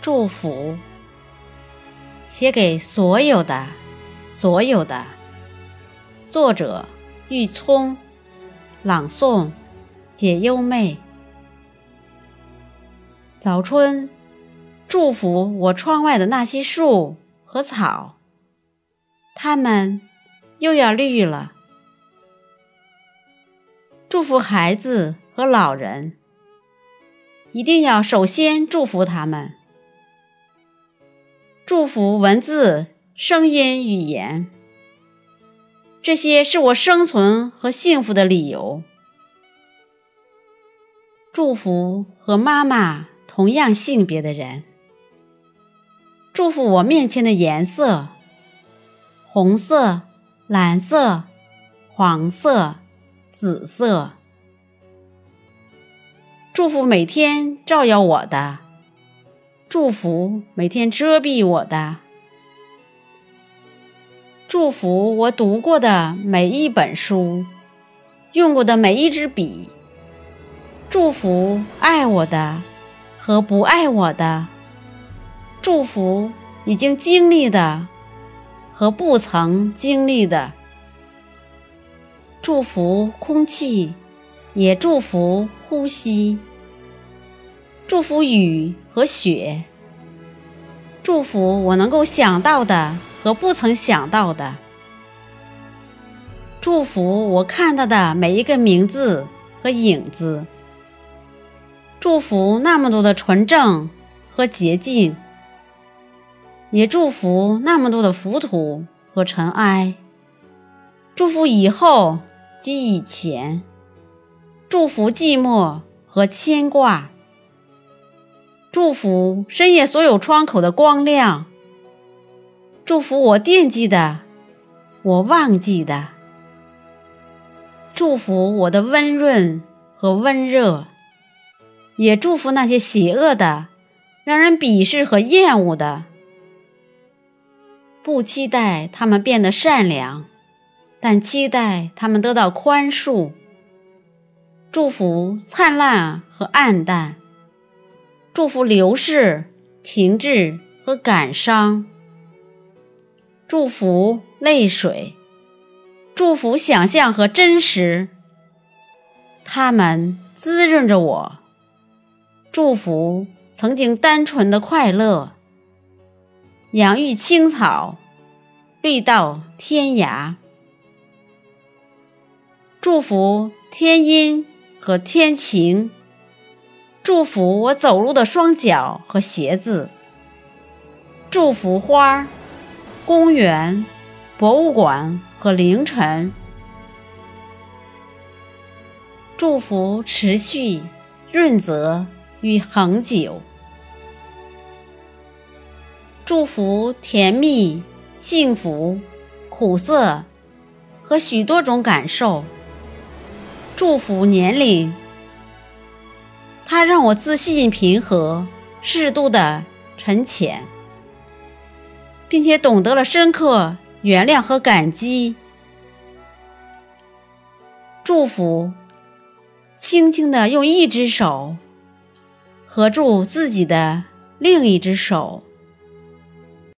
祝福，写给所有的、所有的。作者：玉聪，朗诵：解忧妹。早春，祝福我窗外的那些树和草，它们又要绿了。祝福孩子和老人，一定要首先祝福他们。祝福文字、声音、语言，这些是我生存和幸福的理由。祝福和妈妈同样性别的人。祝福我面前的颜色：红色、蓝色、黄色、紫色。祝福每天照耀我的。祝福每天遮蔽我的，祝福我读过的每一本书，用过的每一支笔，祝福爱我的和不爱我的，祝福已经经历的和不曾经历的，祝福空气，也祝福呼吸。祝福雨和雪，祝福我能够想到的和不曾想到的，祝福我看到的每一个名字和影子，祝福那么多的纯正和洁净，也祝福那么多的浮土和尘埃，祝福以后及以前，祝福寂寞和牵挂。祝福深夜所有窗口的光亮。祝福我惦记的，我忘记的。祝福我的温润和温热，也祝福那些邪恶的、让人鄙视和厌恶的。不期待他们变得善良，但期待他们得到宽恕。祝福灿烂和暗淡。祝福流逝、停滞和感伤，祝福泪水，祝福想象和真实，它们滋润着我。祝福曾经单纯的快乐，养育青草，绿到天涯。祝福天阴和天晴。祝福我走路的双脚和鞋子。祝福花、公园、博物馆和凌晨。祝福持续、润泽与恒久。祝福甜蜜、幸福、苦涩和许多种感受。祝福年龄。它让我自信、平和、适度的沉潜，并且懂得了深刻原谅和感激。祝福，轻轻的用一只手合住自己的另一只手。